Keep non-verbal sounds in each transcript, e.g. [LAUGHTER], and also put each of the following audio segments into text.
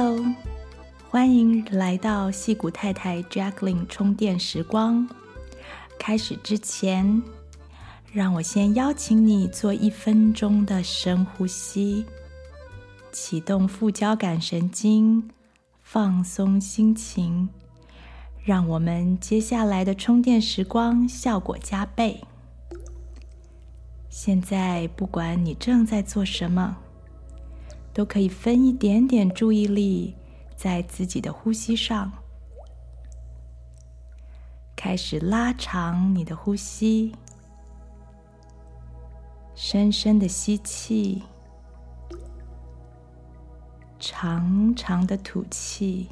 Hello，欢迎来到矽谷太太 Jacqueline 充电时光。开始之前，让我先邀请你做一分钟的深呼吸，启动副交感神经，放松心情，让我们接下来的充电时光效果加倍。现在，不管你正在做什么。都可以分一点点注意力在自己的呼吸上，开始拉长你的呼吸，深深的吸气，长长的吐气，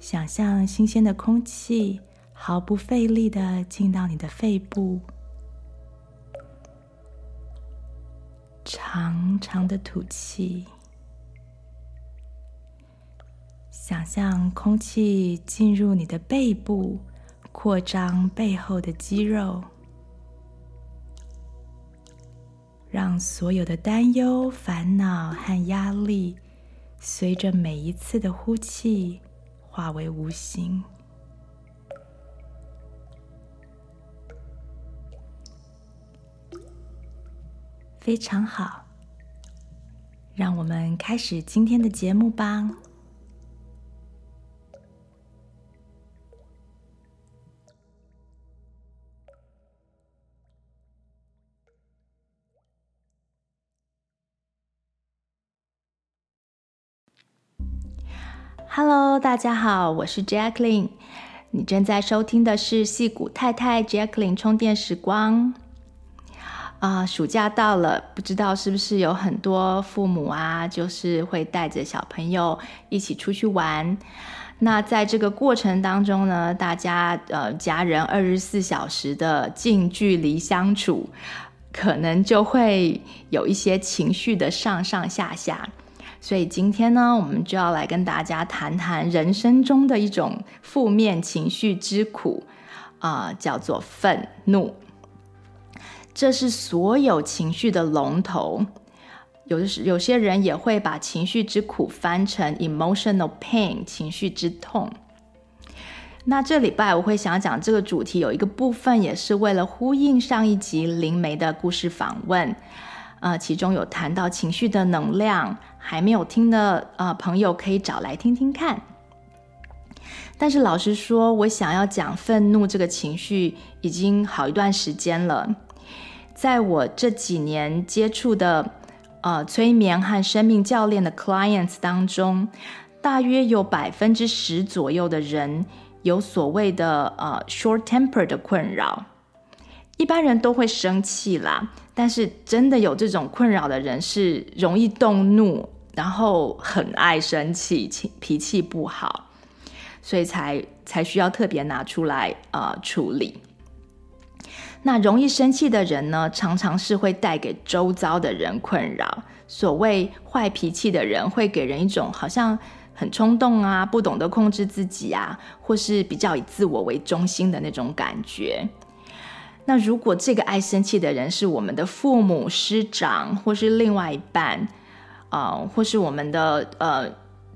想象新鲜的空气毫不费力的进到你的肺部。长长的吐气，想象空气进入你的背部，扩张背后的肌肉，让所有的担忧、烦恼和压力，随着每一次的呼气化为无形。非常好，让我们开始今天的节目吧。Hello，大家好，我是 Jacqueline，你正在收听的是戏骨太太 Jacqueline 充电时光。啊、暑假到了，不知道是不是有很多父母啊，就是会带着小朋友一起出去玩。那在这个过程当中呢，大家呃家人二十四小时的近距离相处，可能就会有一些情绪的上上下下。所以今天呢，我们就要来跟大家谈谈人生中的一种负面情绪之苦，啊、叫做愤怒。这是所有情绪的龙头，有的是有些人也会把情绪之苦翻成 emotional pain，情绪之痛。那这礼拜我会想讲这个主题，有一个部分也是为了呼应上一集灵媒的故事访问，呃，其中有谈到情绪的能量，还没有听的呃朋友可以找来听听看。但是老实说，我想要讲愤怒这个情绪已经好一段时间了。在我这几年接触的呃催眠和生命教练的 clients 当中，大约有百分之十左右的人有所谓的呃 short temper 的困扰。一般人都会生气啦，但是真的有这种困扰的人是容易动怒，然后很爱生气，脾气不好，所以才才需要特别拿出来呃处理。那容易生气的人呢，常常是会带给周遭的人困扰。所谓坏脾气的人，会给人一种好像很冲动啊，不懂得控制自己啊，或是比较以自我为中心的那种感觉。那如果这个爱生气的人是我们的父母、师长，或是另外一半，呃，或是我们的呃，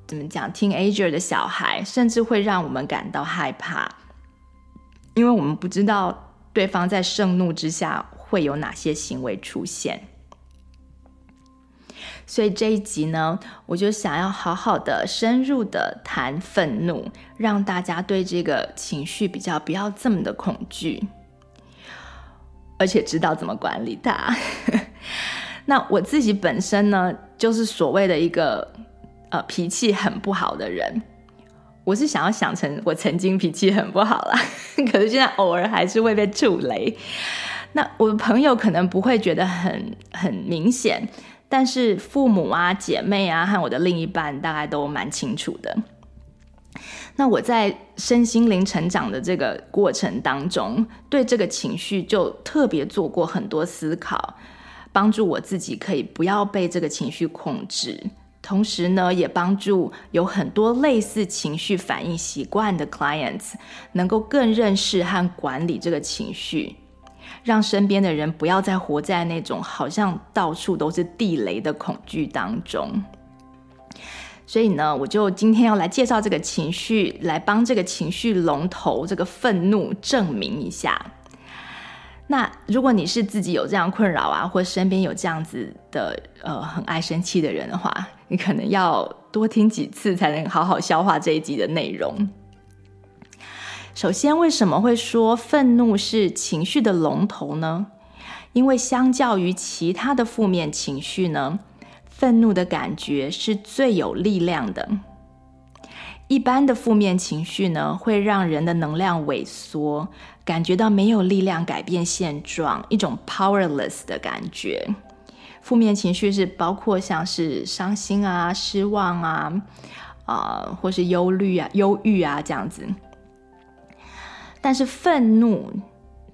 怎么讲，teenager 的小孩，甚至会让我们感到害怕，因为我们不知道。对方在盛怒之下会有哪些行为出现？所以这一集呢，我就想要好好的、深入的谈愤怒，让大家对这个情绪比较不要这么的恐惧，而且知道怎么管理它。[LAUGHS] 那我自己本身呢，就是所谓的一个呃脾气很不好的人。我是想要想成我曾经脾气很不好啦，[LAUGHS] 可是现在偶尔还是会被触雷。那我的朋友可能不会觉得很很明显，但是父母啊、姐妹啊和我的另一半大概都蛮清楚的。那我在身心灵成长的这个过程当中，对这个情绪就特别做过很多思考，帮助我自己可以不要被这个情绪控制。同时呢，也帮助有很多类似情绪反应习惯的 clients 能够更认识和管理这个情绪，让身边的人不要再活在那种好像到处都是地雷的恐惧当中。所以呢，我就今天要来介绍这个情绪，来帮这个情绪龙头这个愤怒证明一下。那如果你是自己有这样困扰啊，或身边有这样子的呃很爱生气的人的话，你可能要多听几次才能好好消化这一集的内容。首先，为什么会说愤怒是情绪的龙头呢？因为相较于其他的负面情绪呢，愤怒的感觉是最有力量的。一般的负面情绪呢，会让人的能量萎缩，感觉到没有力量改变现状，一种 powerless 的感觉。负面情绪是包括像是伤心啊、失望啊、啊、或是忧虑啊、忧郁啊这样子。但是愤怒，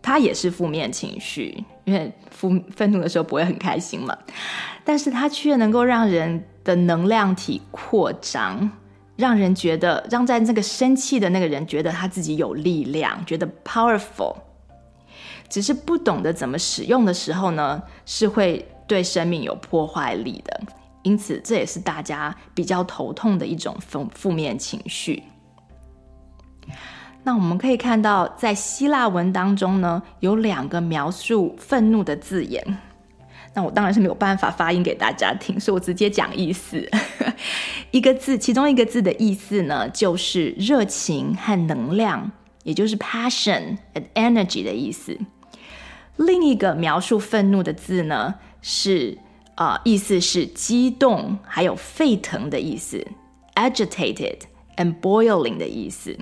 它也是负面情绪，因为愤愤怒的时候不会很开心嘛。但是它却能够让人的能量体扩张，让人觉得，让在那个生气的那个人觉得他自己有力量，觉得 powerful。只是不懂得怎么使用的时候呢，是会对生命有破坏力的。因此，这也是大家比较头痛的一种负负面情绪。那我们可以看到，在希腊文当中呢，有两个描述愤怒的字眼。那我当然是没有办法发音给大家听，所以我直接讲意思。[LAUGHS] 一个字，其中一个字的意思呢，就是热情和能量，也就是 passion and energy 的意思。另一个描述愤怒的字呢，是啊、意思是激动还有沸腾的意思，agitated and boiling 的意思。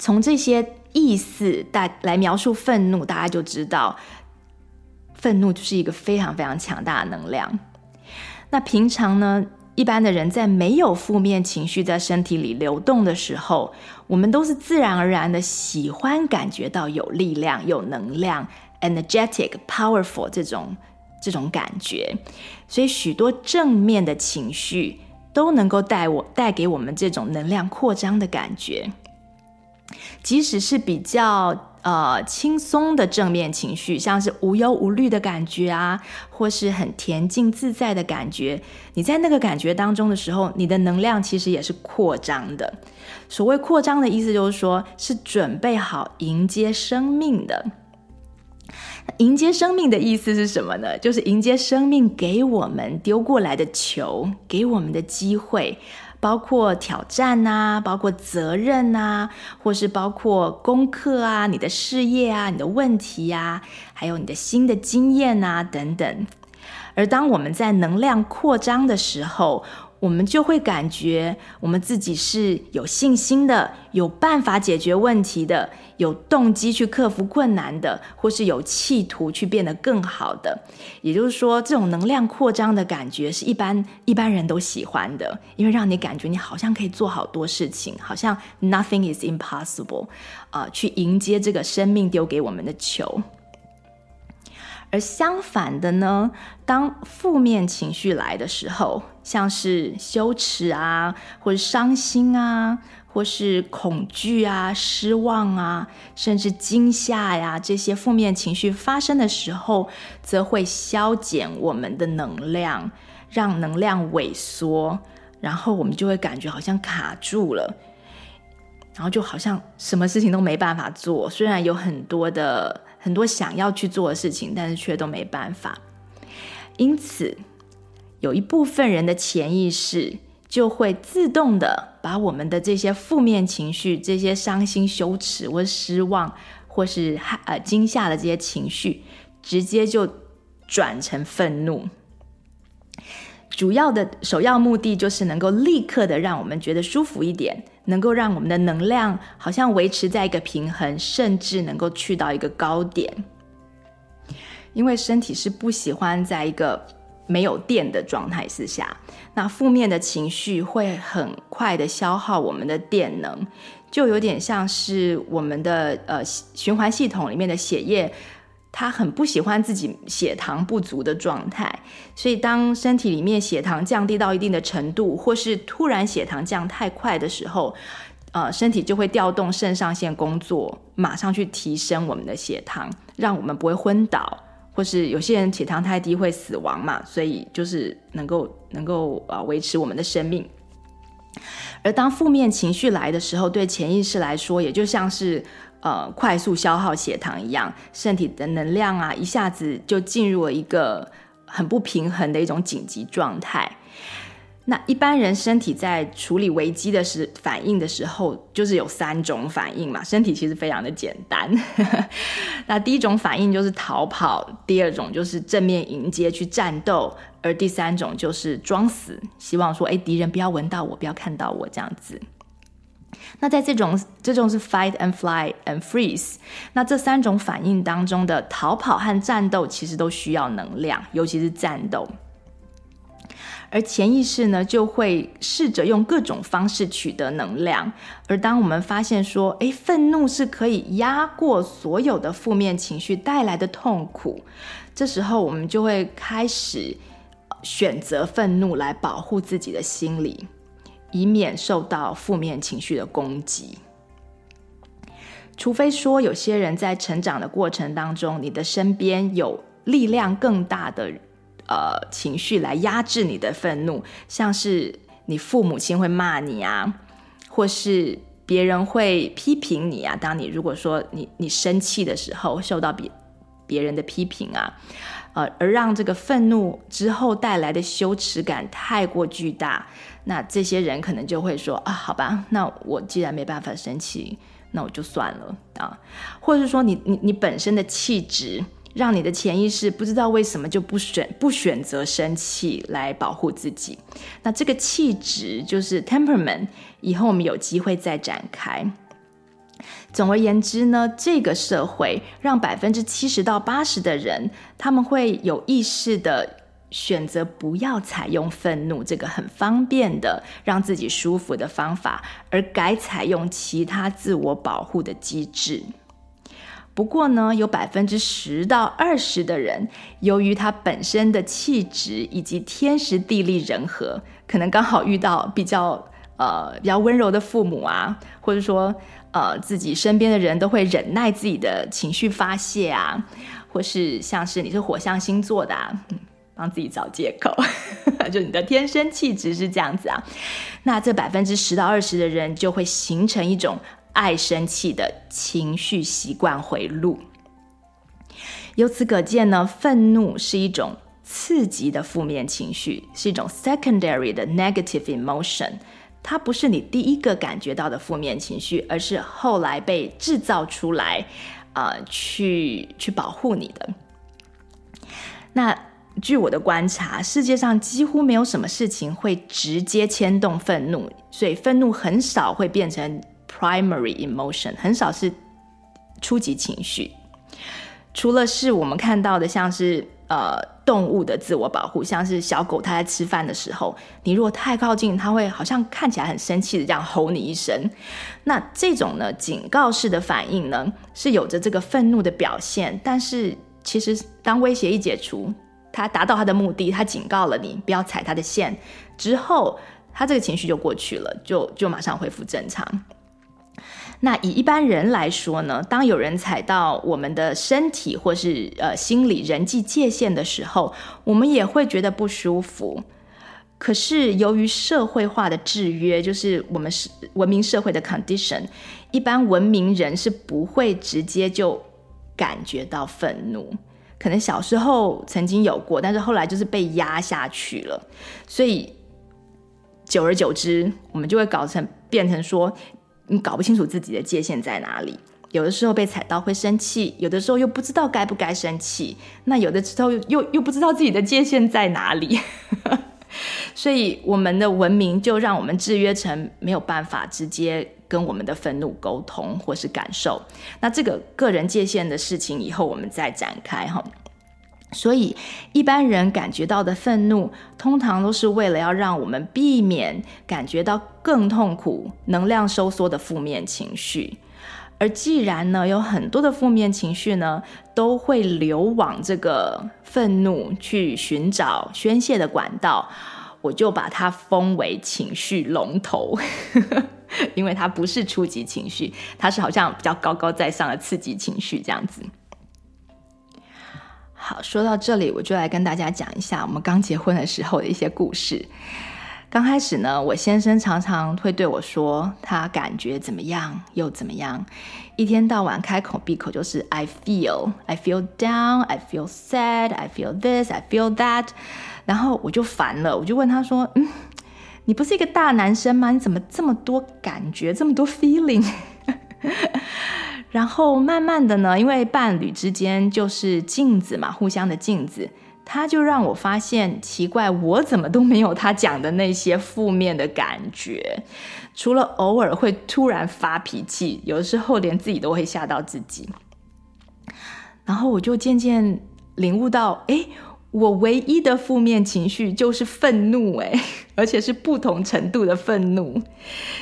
从这些意思大来描述愤怒，大家就知道。愤怒就是一个非常非常强大的能量。那平常呢，一般的人在没有负面情绪在身体里流动的时候，我们都是自然而然的喜欢感觉到有力量、有能量、energetic、powerful 这种这种感觉。所以许多正面的情绪都能够带我带给我们这种能量扩张的感觉，即使是比较。呃，轻松的正面情绪，像是无忧无虑的感觉啊，或是很恬静自在的感觉。你在那个感觉当中的时候，你的能量其实也是扩张的。所谓扩张的意思，就是说是准备好迎接生命的。迎接生命的意思是什么呢？就是迎接生命给我们丢过来的球，给我们的机会。包括挑战啊，包括责任啊，或是包括功课啊，你的事业啊，你的问题啊，还有你的新的经验啊等等。而当我们在能量扩张的时候，我们就会感觉我们自己是有信心的，有办法解决问题的，有动机去克服困难的，或是有企图去变得更好的。也就是说，这种能量扩张的感觉是一般一般人都喜欢的，因为让你感觉你好像可以做好多事情，好像 nothing is impossible，啊、呃，去迎接这个生命丢给我们的球。而相反的呢，当负面情绪来的时候，像是羞耻啊，或是伤心啊，或是恐惧啊、失望啊，甚至惊吓呀，这些负面情绪发生的时候，则会消减我们的能量，让能量萎缩，然后我们就会感觉好像卡住了，然后就好像什么事情都没办法做，虽然有很多的。很多想要去做的事情，但是却都没办法。因此，有一部分人的潜意识就会自动的把我们的这些负面情绪、这些伤心、羞耻或失望，或是害呃惊吓的这些情绪，直接就转成愤怒。主要的首要目的就是能够立刻的让我们觉得舒服一点，能够让我们的能量好像维持在一个平衡，甚至能够去到一个高点。因为身体是不喜欢在一个没有电的状态之下，那负面的情绪会很快的消耗我们的电能，就有点像是我们的呃循环系统里面的血液。他很不喜欢自己血糖不足的状态，所以当身体里面血糖降低到一定的程度，或是突然血糖降太快的时候，呃，身体就会调动肾上腺工作，马上去提升我们的血糖，让我们不会昏倒，或是有些人血糖太低会死亡嘛，所以就是能够能够啊维持我们的生命。而当负面情绪来的时候，对潜意识来说，也就像是呃快速消耗血糖一样，身体的能量啊一下子就进入了一个很不平衡的一种紧急状态。那一般人身体在处理危机的时反应的时候，就是有三种反应嘛。身体其实非常的简单。[LAUGHS] 那第一种反应就是逃跑，第二种就是正面迎接去战斗，而第三种就是装死，希望说，哎，敌人不要闻到我，不要看到我这样子。那在这种这种是 fight and fly and freeze。那这三种反应当中的逃跑和战斗，其实都需要能量，尤其是战斗。而潜意识呢，就会试着用各种方式取得能量。而当我们发现说，诶，愤怒是可以压过所有的负面情绪带来的痛苦，这时候我们就会开始选择愤怒来保护自己的心理，以免受到负面情绪的攻击。除非说有些人在成长的过程当中，你的身边有力量更大的。呃，情绪来压制你的愤怒，像是你父母亲会骂你啊，或是别人会批评你啊。当你如果说你你生气的时候，受到别别人的批评啊，呃，而让这个愤怒之后带来的羞耻感太过巨大，那这些人可能就会说啊，好吧，那我既然没办法生气，那我就算了啊，或者是说你你你本身的气质。让你的潜意识不知道为什么就不选不选择生气来保护自己，那这个气质就是 temperament，以后我们有机会再展开。总而言之呢，这个社会让百分之七十到八十的人，他们会有意识的选择不要采用愤怒这个很方便的让自己舒服的方法，而改采用其他自我保护的机制。不过呢，有百分之十到二十的人，由于他本身的气质以及天时地利人和，可能刚好遇到比较呃比较温柔的父母啊，或者说呃自己身边的人都会忍耐自己的情绪发泄啊，或是像是你是火象星座的啊，帮自己找借口，[LAUGHS] 就你的天生气质是这样子啊，那这百分之十到二十的人就会形成一种。爱生气的情绪习惯回路，由此可见呢，愤怒是一种刺激的负面情绪，是一种 secondary 的 negative emotion。它不是你第一个感觉到的负面情绪，而是后来被制造出来，啊、呃，去去保护你的。那据我的观察，世界上几乎没有什么事情会直接牵动愤怒，所以愤怒很少会变成。Primary emotion 很少是初级情绪，除了是我们看到的，像是呃动物的自我保护，像是小狗它在吃饭的时候，你如果太靠近，它会好像看起来很生气的这样吼你一声。那这种呢，警告式的反应呢，是有着这个愤怒的表现，但是其实当威胁一解除，它达到它的目的，它警告了你不要踩它的线之后，它这个情绪就过去了，就就马上恢复正常。那以一般人来说呢，当有人踩到我们的身体或是呃心理人际界限的时候，我们也会觉得不舒服。可是由于社会化的制约，就是我们是文明社会的 condition，一般文明人是不会直接就感觉到愤怒。可能小时候曾经有过，但是后来就是被压下去了。所以久而久之，我们就会搞成变成说。你搞不清楚自己的界限在哪里，有的时候被踩到会生气，有的时候又不知道该不该生气，那有的时候又又，又不知道自己的界限在哪里，[LAUGHS] 所以我们的文明就让我们制约成没有办法直接跟我们的愤怒沟通或是感受。那这个个人界限的事情，以后我们再展开哈。所以，一般人感觉到的愤怒，通常都是为了要让我们避免感觉到更痛苦、能量收缩的负面情绪。而既然呢，有很多的负面情绪呢，都会流往这个愤怒去寻找宣泄的管道，我就把它封为情绪龙头，[LAUGHS] 因为它不是初级情绪，它是好像比较高高在上的刺激情绪这样子。好，说到这里，我就来跟大家讲一下我们刚结婚的时候的一些故事。刚开始呢，我先生常常会对我说，他感觉怎么样又怎么样，一天到晚开口闭口就是 I feel, I feel down, I feel sad, I feel this, I feel that，然后我就烦了，我就问他说，嗯，你不是一个大男生吗？你怎么这么多感觉，这么多 feeling？然后慢慢的呢，因为伴侣之间就是镜子嘛，互相的镜子，他就让我发现奇怪，我怎么都没有他讲的那些负面的感觉，除了偶尔会突然发脾气，有的时候连自己都会吓到自己。然后我就渐渐领悟到，哎。我唯一的负面情绪就是愤怒，哎，[LAUGHS] 而且是不同程度的愤怒。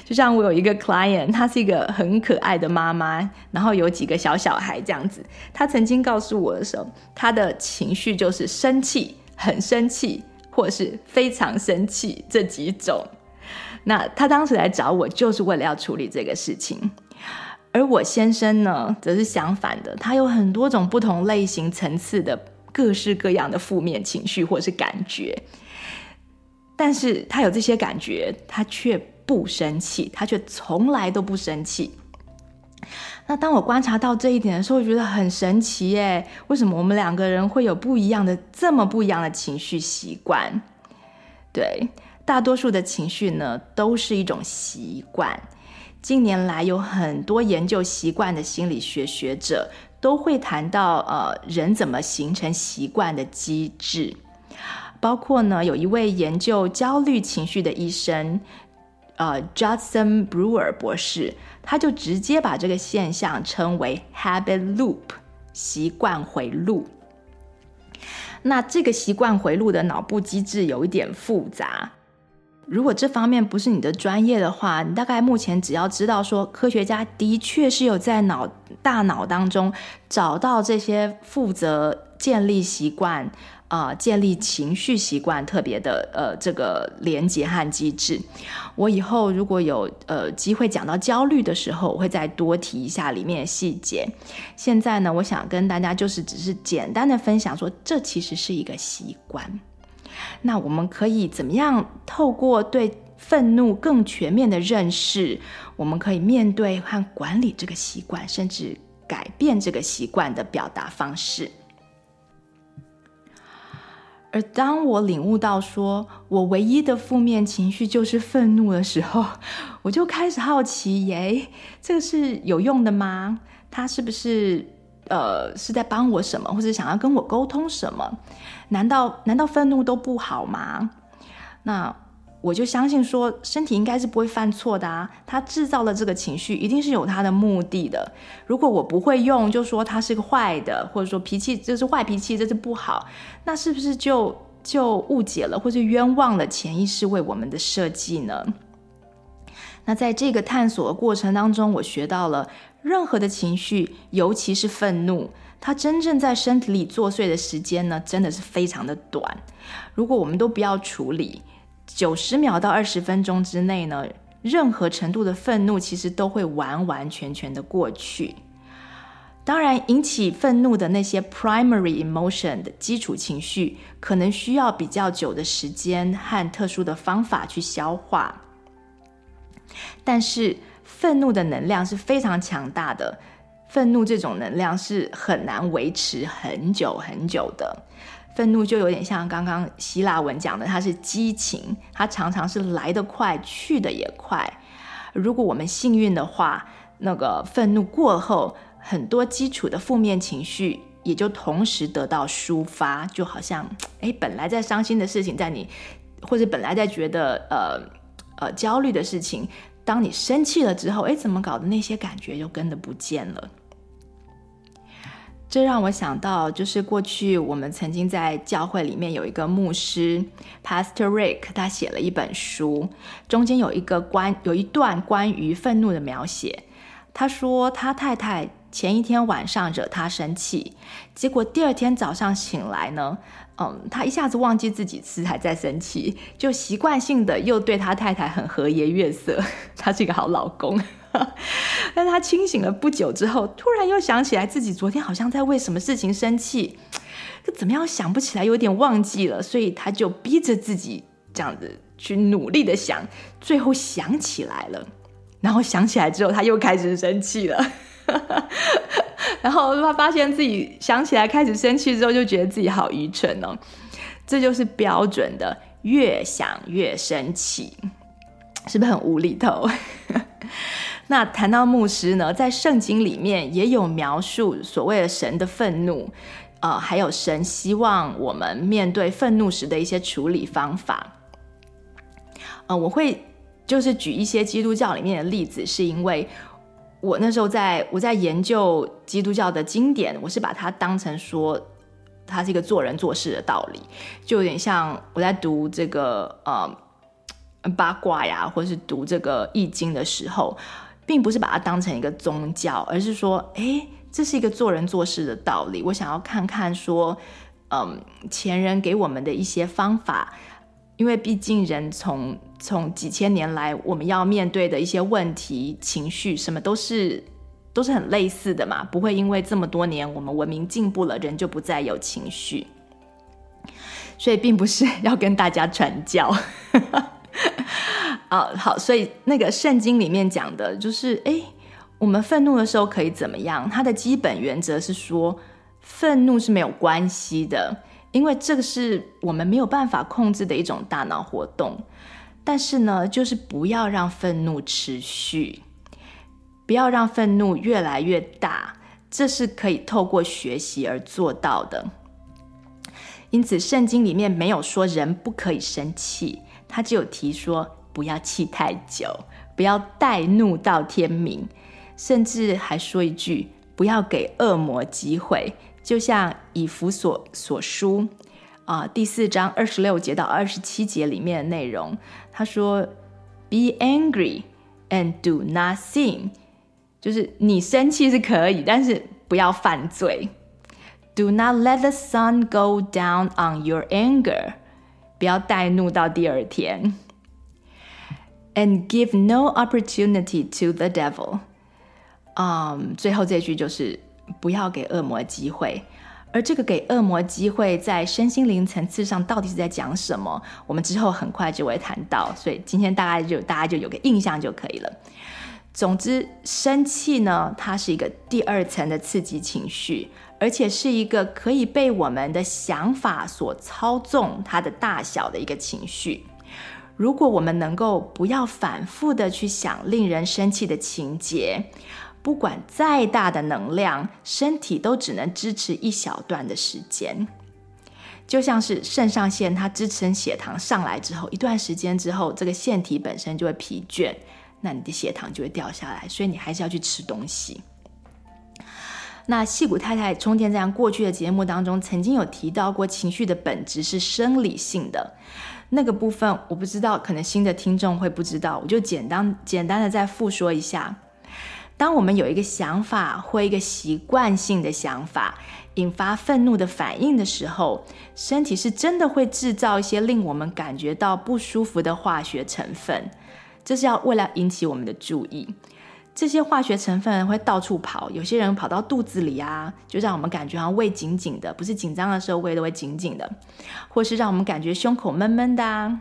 就像我有一个 client，她是一个很可爱的妈妈，然后有几个小小孩这样子。她曾经告诉我的时候，她的情绪就是生气、很生气，或是非常生气这几种。那她当时来找我，就是为了要处理这个事情。而我先生呢，则是相反的，他有很多种不同类型层次的。各式各样的负面情绪或是感觉，但是他有这些感觉，他却不生气，他却从来都不生气。那当我观察到这一点的时候，我觉得很神奇耶，为什么我们两个人会有不一样的、这么不一样的情绪习惯？对，大多数的情绪呢，都是一种习惯。近年来有很多研究习惯的心理学学者。都会谈到呃，人怎么形成习惯的机制，包括呢，有一位研究焦虑情绪的医生，呃，Judson Brewer 博士，他就直接把这个现象称为 habit loop 习惯回路。那这个习惯回路的脑部机制有一点复杂。如果这方面不是你的专业的话，你大概目前只要知道说，科学家的确是有在脑大脑当中找到这些负责建立习惯啊、建立情绪习惯特别的呃这个连接和机制。我以后如果有呃机会讲到焦虑的时候，我会再多提一下里面的细节。现在呢，我想跟大家就是只是简单的分享说，这其实是一个习惯。那我们可以怎么样透过对愤怒更全面的认识，我们可以面对和管理这个习惯，甚至改变这个习惯的表达方式。而当我领悟到说我唯一的负面情绪就是愤怒的时候，我就开始好奇：耶，这个是有用的吗？它是不是？呃，是在帮我什么，或者想要跟我沟通什么？难道难道愤怒都不好吗？那我就相信说，身体应该是不会犯错的啊。他制造了这个情绪，一定是有他的目的的。如果我不会用，就说他是个坏的，或者说脾气这是坏脾气，这是不好，那是不是就就误解了，或是冤枉了潜意识为我们的设计呢？那在这个探索的过程当中，我学到了。任何的情绪，尤其是愤怒，它真正在身体里作祟的时间呢，真的是非常的短。如果我们都不要处理，九十秒到二十分钟之内呢，任何程度的愤怒其实都会完完全全的过去。当然，引起愤怒的那些 primary emotion 的基础情绪，可能需要比较久的时间和特殊的方法去消化，但是。愤怒的能量是非常强大的，愤怒这种能量是很难维持很久很久的。愤怒就有点像刚刚希腊文讲的，它是激情，它常常是来得快，去得也快。如果我们幸运的话，那个愤怒过后，很多基础的负面情绪也就同时得到抒发，就好像，诶，本来在伤心的事情，在你或者本来在觉得呃呃焦虑的事情。当你生气了之后，哎，怎么搞的？那些感觉就跟着不见了。这让我想到，就是过去我们曾经在教会里面有一个牧师，Pastor Rick，他写了一本书，中间有一个关有一段关于愤怒的描写。他说他太太前一天晚上惹他生气，结果第二天早上醒来呢。嗯，他一下子忘记自己吃还在生气，就习惯性的又对他太太很和颜悦色，[LAUGHS] 他是一个好老公。[LAUGHS] 但他清醒了不久之后，突然又想起来自己昨天好像在为什么事情生气，可怎么样想不起来，有点忘记了，所以他就逼着自己这样子去努力的想，最后想起来了。然后想起来之后，他又开始生气了。[LAUGHS] 然后他发现自己想起来开始生气之后，就觉得自己好愚蠢哦。这就是标准的越想越生气，是不是很无厘头？[LAUGHS] 那谈到牧师呢，在圣经里面也有描述所谓的神的愤怒，呃，还有神希望我们面对愤怒时的一些处理方法。呃，我会就是举一些基督教里面的例子，是因为我那时候在我在研究基督教的经典，我是把它当成说它是一个做人做事的道理，就有点像我在读这个呃八卦呀，或是读这个易经的时候。并不是把它当成一个宗教，而是说，诶，这是一个做人做事的道理。我想要看看说，嗯，前人给我们的一些方法，因为毕竟人从从几千年来，我们要面对的一些问题、情绪，什么都是都是很类似的嘛，不会因为这么多年我们文明进步了，人就不再有情绪。所以，并不是 [LAUGHS] 要跟大家传教。[LAUGHS] 啊，好，所以那个圣经里面讲的就是，哎，我们愤怒的时候可以怎么样？它的基本原则是说，愤怒是没有关系的，因为这个是我们没有办法控制的一种大脑活动。但是呢，就是不要让愤怒持续，不要让愤怒越来越大，这是可以透过学习而做到的。因此，圣经里面没有说人不可以生气。他只有提说不要气太久，不要带怒到天明，甚至还说一句不要给恶魔机会。就像以弗所所书啊、呃、第四章二十六节到二十七节里面的内容，他说：“Be angry and do not sin。”就是你生气是可以，但是不要犯罪。“Do not let the sun go down on your anger。”不要带怒到第二天，and give no opportunity to the devil。嗯，最后这句就是 不要给恶魔机会。而这个给恶魔机会，在身心灵层次上到底是在讲什么？我们之后很快就会谈到，所以今天大概就大家就有个印象就可以了。总之，生气呢，它是一个第二层的刺激情绪。而且是一个可以被我们的想法所操纵，它的大小的一个情绪。如果我们能够不要反复的去想令人生气的情节，不管再大的能量，身体都只能支持一小段的时间。就像是肾上腺，它支撑血糖上来之后，一段时间之后，这个腺体本身就会疲倦，那你的血糖就会掉下来。所以你还是要去吃东西。那矽谷太太充电站过去的节目当中，曾经有提到过情绪的本质是生理性的，那个部分我不知道，可能新的听众会不知道，我就简单简单的再复说一下。当我们有一个想法或一个习惯性的想法引发愤怒的反应的时候，身体是真的会制造一些令我们感觉到不舒服的化学成分，这是要为了引起我们的注意。这些化学成分会到处跑，有些人跑到肚子里啊，就让我们感觉好像胃紧紧的，不是紧张的时候胃都会紧紧的，或是让我们感觉胸口闷闷的啊，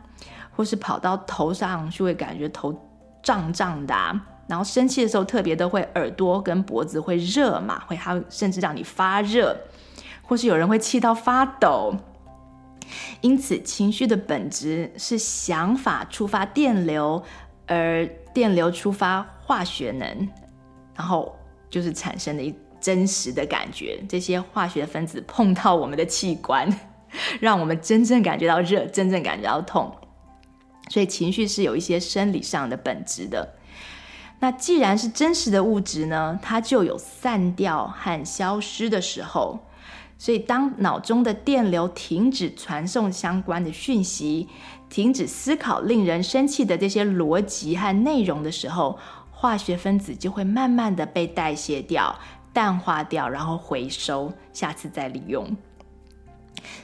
或是跑到头上就会感觉头胀胀的啊，然后生气的时候特别的会耳朵跟脖子会热嘛，会还甚至让你发热，或是有人会气到发抖。因此，情绪的本质是想法触发电流，而电流触发化学能，然后就是产生的一真实的感觉。这些化学分子碰到我们的器官，[LAUGHS] 让我们真正感觉到热，真正感觉到痛。所以情绪是有一些生理上的本质的。那既然是真实的物质呢，它就有散掉和消失的时候。所以当脑中的电流停止传送相关的讯息，停止思考令人生气的这些逻辑和内容的时候，化学分子就会慢慢的被代谢掉、淡化掉，然后回收，下次再利用。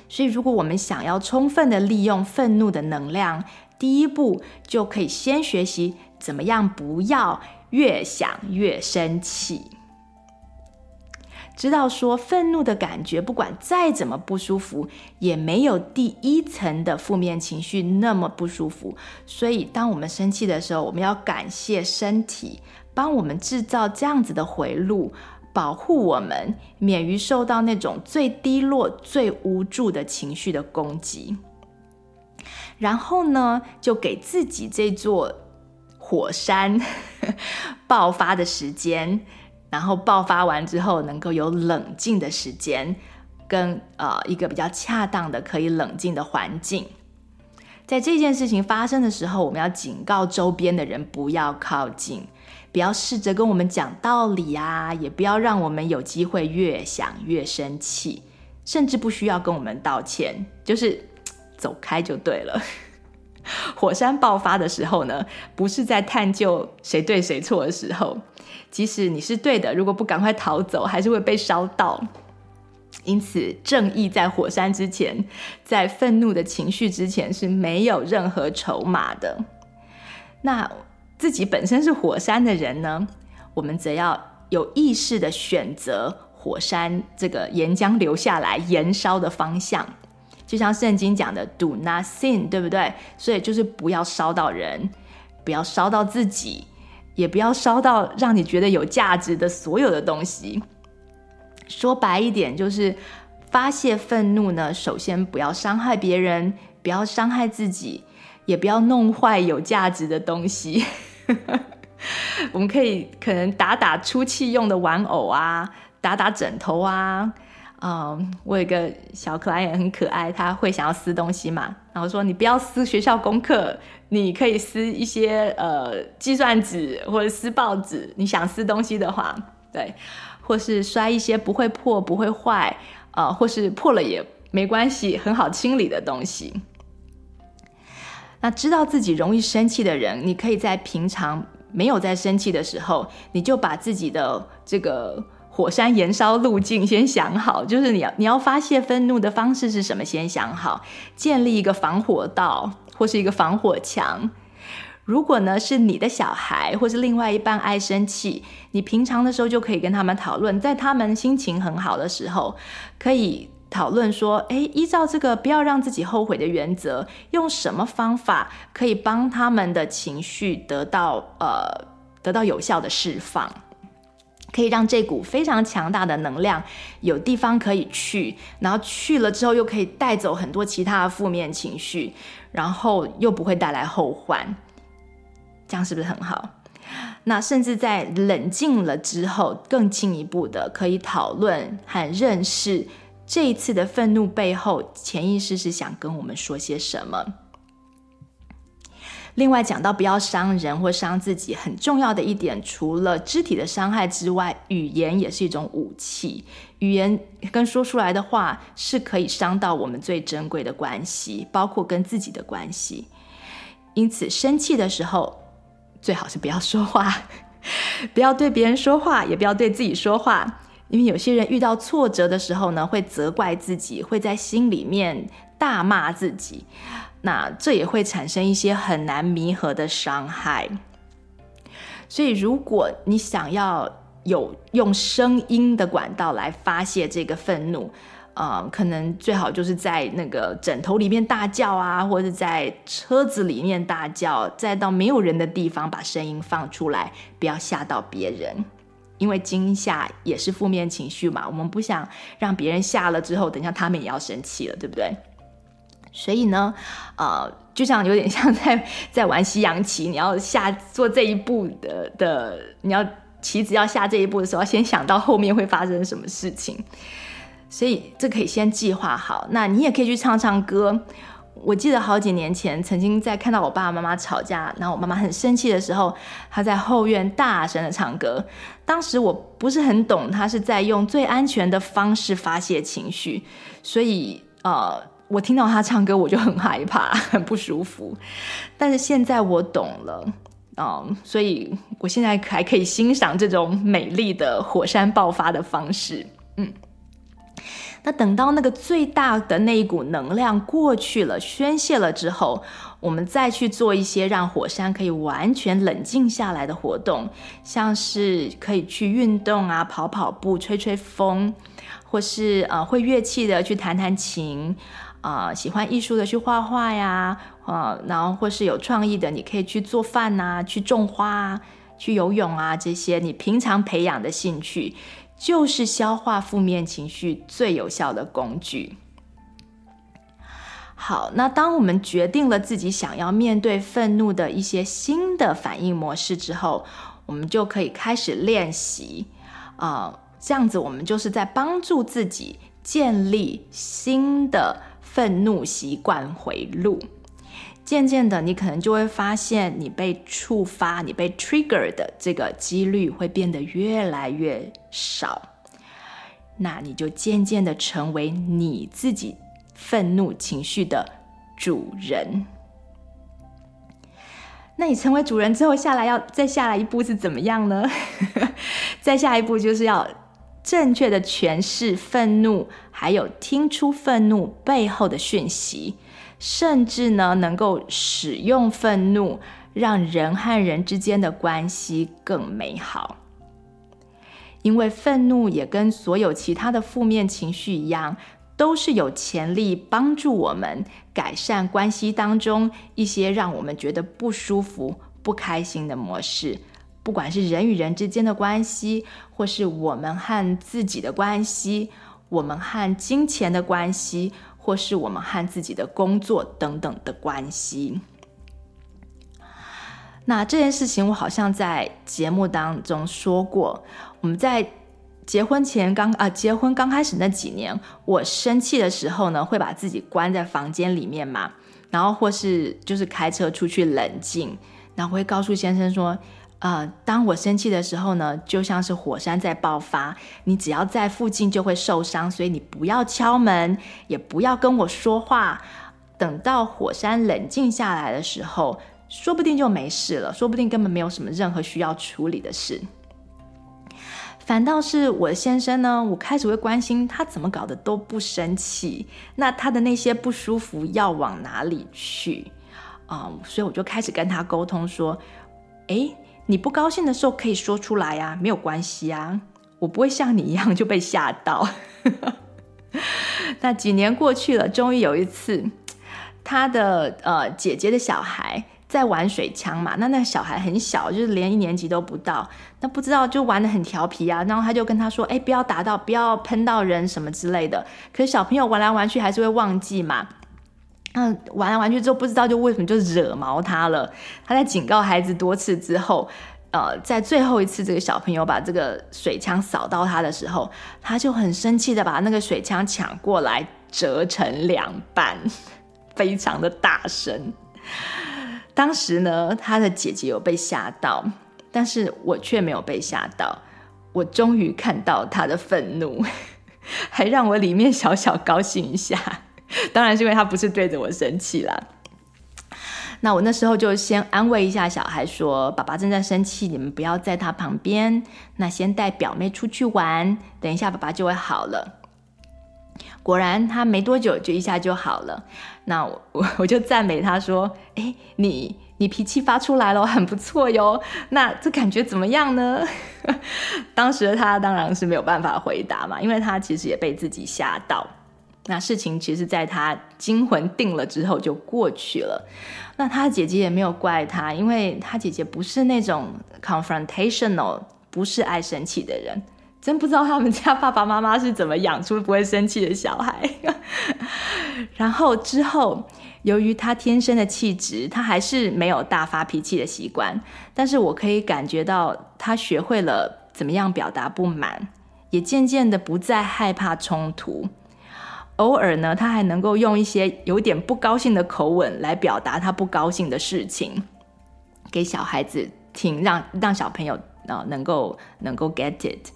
所以，如果我们想要充分的利用愤怒的能量，第一步就可以先学习怎么样不要越想越生气。知道说愤怒的感觉不管再怎么不舒服，也没有第一层的负面情绪那么不舒服。所以，当我们生气的时候，我们要感谢身体帮我们制造这样子的回路，保护我们免于受到那种最低落、最无助的情绪的攻击。然后呢，就给自己这座火山 [LAUGHS] 爆发的时间。然后爆发完之后，能够有冷静的时间，跟呃一个比较恰当的可以冷静的环境。在这件事情发生的时候，我们要警告周边的人不要靠近，不要试着跟我们讲道理啊，也不要让我们有机会越想越生气，甚至不需要跟我们道歉，就是走开就对了。[LAUGHS] 火山爆发的时候呢，不是在探究谁对谁错的时候。即使你是对的，如果不赶快逃走，还是会被烧到。因此，正义在火山之前，在愤怒的情绪之前是没有任何筹码的。那自己本身是火山的人呢，我们则要有意识的选择火山这个岩浆流下来燃烧的方向。就像圣经讲的 “Do not sin”，对不对？所以就是不要烧到人，不要烧到自己。也不要烧到让你觉得有价值的所有的东西。说白一点，就是发泄愤怒呢，首先不要伤害别人，不要伤害自己，也不要弄坏有价值的东西。[LAUGHS] 我们可以可能打打出气用的玩偶啊，打打枕头啊。嗯，我有一个小可爱也很可爱，他会想要撕东西嘛，然后说你不要撕学校功课。你可以撕一些呃计算纸或者撕报纸，你想撕东西的话，对，或是摔一些不会破、不会坏，呃，或是破了也没关系，很好清理的东西。那知道自己容易生气的人，你可以在平常没有在生气的时候，你就把自己的这个火山燃烧路径先想好，就是你要你要发泄愤怒的方式是什么，先想好，建立一个防火道。或是一个防火墙。如果呢是你的小孩，或是另外一半爱生气，你平常的时候就可以跟他们讨论，在他们心情很好的时候，可以讨论说，诶，依照这个不要让自己后悔的原则，用什么方法可以帮他们的情绪得到呃得到有效的释放。可以让这股非常强大的能量有地方可以去，然后去了之后又可以带走很多其他的负面情绪，然后又不会带来后患，这样是不是很好？那甚至在冷静了之后，更进一步的可以讨论和认识这一次的愤怒背后潜意识是想跟我们说些什么。另外讲到不要伤人或伤自己，很重要的一点，除了肢体的伤害之外，语言也是一种武器。语言跟说出来的话是可以伤到我们最珍贵的关系，包括跟自己的关系。因此，生气的时候最好是不要说话，[LAUGHS] 不要对别人说话，也不要对自己说话。因为有些人遇到挫折的时候呢，会责怪自己，会在心里面大骂自己。那这也会产生一些很难弥合的伤害，所以如果你想要有用声音的管道来发泄这个愤怒，呃，可能最好就是在那个枕头里面大叫啊，或者在车子里面大叫，再到没有人的地方把声音放出来，不要吓到别人，因为惊吓也是负面情绪嘛，我们不想让别人吓了之后，等一下他们也要生气了，对不对？所以呢，呃，就像有点 [LAUGHS] 像在在玩西洋棋，你要下做这一步的的，你要棋子要下这一步的时候，要先想到后面会发生什么事情，所以这可以先计划好。那你也可以去唱唱歌。我记得好几年前，曾经在看到我爸爸妈妈吵架，然后我妈妈很生气的时候，她在后院大声的唱歌。当时我不是很懂，她是在用最安全的方式发泄情绪，所以呃。我听到他唱歌，我就很害怕，[LAUGHS] 很不舒服。但是现在我懂了，嗯，所以我现在还可以欣赏这种美丽的火山爆发的方式。嗯，那等到那个最大的那一股能量过去了，宣泄了之后，我们再去做一些让火山可以完全冷静下来的活动，像是可以去运动啊，跑跑步、吹吹风，或是呃会乐器的去弹弹琴，呃、喜欢艺术的去画画呀，啊、然后或是有创意的，你可以去做饭呐、啊，去种花啊，去游泳啊，这些你平常培养的兴趣。就是消化负面情绪最有效的工具。好，那当我们决定了自己想要面对愤怒的一些新的反应模式之后，我们就可以开始练习啊、这样子我们就是在帮助自己建立新的愤怒习惯回路。渐渐的，你可能就会发现，你被触发、你被 trigger 的这个几率会变得越来越少。那你就渐渐的成为你自己愤怒情绪的主人。那你成为主人之后，下来要再下来一步是怎么样呢？[LAUGHS] 再下一步就是要正确的诠释愤怒，还有听出愤怒背后的讯息。甚至呢，能够使用愤怒，让人和人之间的关系更美好。因为愤怒也跟所有其他的负面情绪一样，都是有潜力帮助我们改善关系当中一些让我们觉得不舒服、不开心的模式。不管是人与人之间的关系，或是我们和自己的关系，我们和金钱的关系。或是我们和自己的工作等等的关系。那这件事情我好像在节目当中说过。我们在结婚前刚啊，结婚刚开始那几年，我生气的时候呢，会把自己关在房间里面嘛，然后或是就是开车出去冷静，然后会告诉先生说。呃，当我生气的时候呢，就像是火山在爆发，你只要在附近就会受伤，所以你不要敲门，也不要跟我说话。等到火山冷静下来的时候，说不定就没事了，说不定根本没有什么任何需要处理的事。反倒是我的先生呢，我开始会关心他怎么搞的都不生气，那他的那些不舒服要往哪里去啊？所以我就开始跟他沟通说，诶。你不高兴的时候可以说出来呀，没有关系啊，我不会像你一样就被吓到。[LAUGHS] 那几年过去了，终于有一次，他的呃姐姐的小孩在玩水枪嘛，那那小孩很小，就是连一年级都不到，那不知道就玩得很调皮啊，然后他就跟他说：“哎，不要打到，不要喷到人什么之类的。”可是小朋友玩来玩去还是会忘记嘛。嗯，玩来玩去之后，不知道就为什么就惹毛他了。他在警告孩子多次之后，呃，在最后一次这个小朋友把这个水枪扫到他的时候，他就很生气的把那个水枪抢过来折成两半，[LAUGHS] 非常的大声。当时呢，他的姐姐有被吓到，但是我却没有被吓到。我终于看到他的愤怒，[LAUGHS] 还让我里面小小高兴一下。[LAUGHS] 当然是因为他不是对着我生气啦。那我那时候就先安慰一下小孩说：“爸爸正在生气，你们不要在他旁边。那先带表妹出去玩，等一下爸爸就会好了。”果然，他没多久就一下就好了。那我我就赞美他说：“哎，你你脾气发出来了，很不错哟。那这感觉怎么样呢？” [LAUGHS] 当时他当然是没有办法回答嘛，因为他其实也被自己吓到。那事情其实，在他惊魂定了之后就过去了。那他姐姐也没有怪他，因为他姐姐不是那种 confrontational，不是爱生气的人。真不知道他们家爸爸妈妈是怎么养出不会生气的小孩。[LAUGHS] 然后之后，由于他天生的气质，他还是没有大发脾气的习惯。但是我可以感觉到，他学会了怎么样表达不满，也渐渐的不再害怕冲突。偶尔呢，他还能够用一些有点不高兴的口吻来表达他不高兴的事情，给小孩子听，让让小朋友啊能够能够 get it。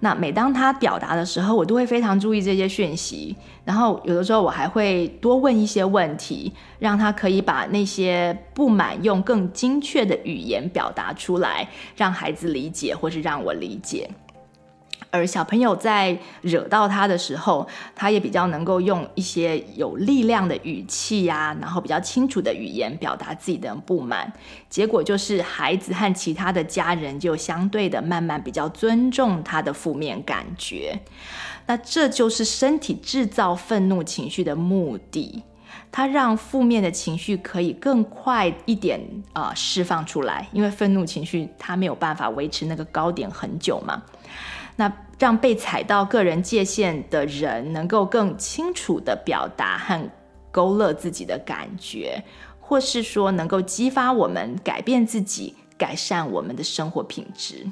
那每当他表达的时候，我都会非常注意这些讯息，然后有的时候我还会多问一些问题，让他可以把那些不满用更精确的语言表达出来，让孩子理解或是让我理解。而小朋友在惹到他的时候，他也比较能够用一些有力量的语气呀、然后比较清楚的语言表达自己的不满。结果就是孩子和其他的家人就相对的慢慢比较尊重他的负面感觉。那这就是身体制造愤怒情绪的目的。它让负面的情绪可以更快一点啊、释放出来，因为愤怒情绪它没有办法维持那个高点很久嘛。那让被踩到个人界限的人能够更清楚地表达和勾勒自己的感觉，或是说能够激发我们改变自己，改善我们的生活品质。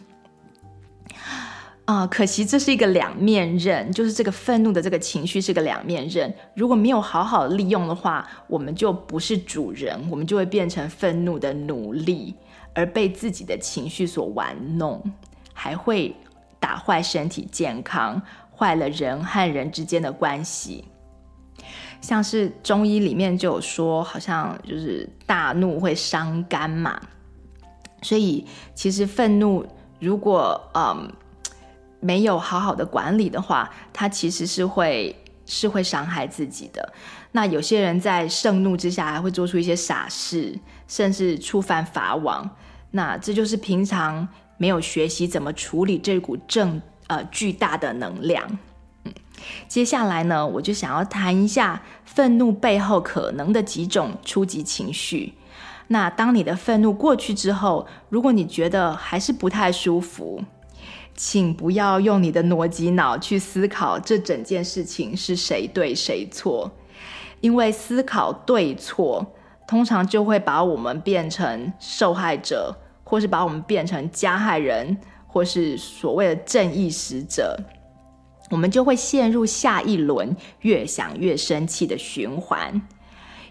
啊，可惜这是一个两面刃，就是这个愤怒的这个情绪是个两面刃。如果没有好好利用的话，我们就不是主人，我们就会变成愤怒的奴隶，而被自己的情绪所玩弄，还会打坏身体健康，坏了人和人之间的关系。像是中医里面就有说，好像就是大怒会伤肝嘛，所以其实愤怒如果嗯。没有好好的管理的话，他其实是会是会伤害自己的。那有些人在盛怒之下还会做出一些傻事，甚至触犯法网。那这就是平常没有学习怎么处理这股正呃巨大的能量。嗯，接下来呢，我就想要谈一下愤怒背后可能的几种初级情绪。那当你的愤怒过去之后，如果你觉得还是不太舒服，请不要用你的逻辑脑去思考这整件事情是谁对谁错，因为思考对错，通常就会把我们变成受害者，或是把我们变成加害人，或是所谓的正义使者，我们就会陷入下一轮越想越生气的循环，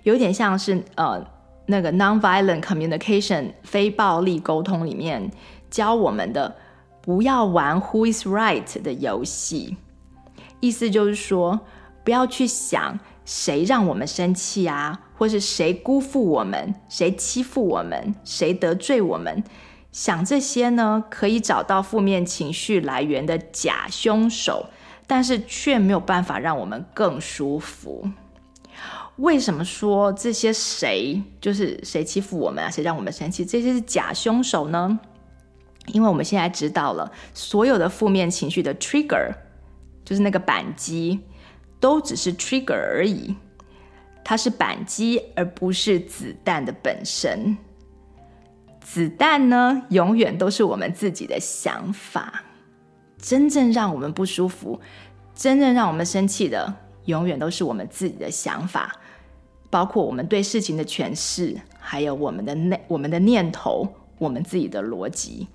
有点像是呃那个 nonviolent communication 非暴力沟通里面教我们的。不要玩 Who is right 的游戏，意思就是说，不要去想谁让我们生气啊，或是谁辜负我们，谁欺负我们，谁得罪我们。想这些呢，可以找到负面情绪来源的假凶手，但是却没有办法让我们更舒服。为什么说这些谁就是谁欺负我们啊，谁让我们生气，这些是假凶手呢？因为我们现在知道了，所有的负面情绪的 trigger，就是那个扳机，都只是 trigger 而已，它是扳机，而不是子弹的本身。子弹呢，永远都是我们自己的想法。真正让我们不舒服，真正让我们生气的，永远都是我们自己的想法，包括我们对事情的诠释，还有我们的内、我们的念头，我们自己的逻辑。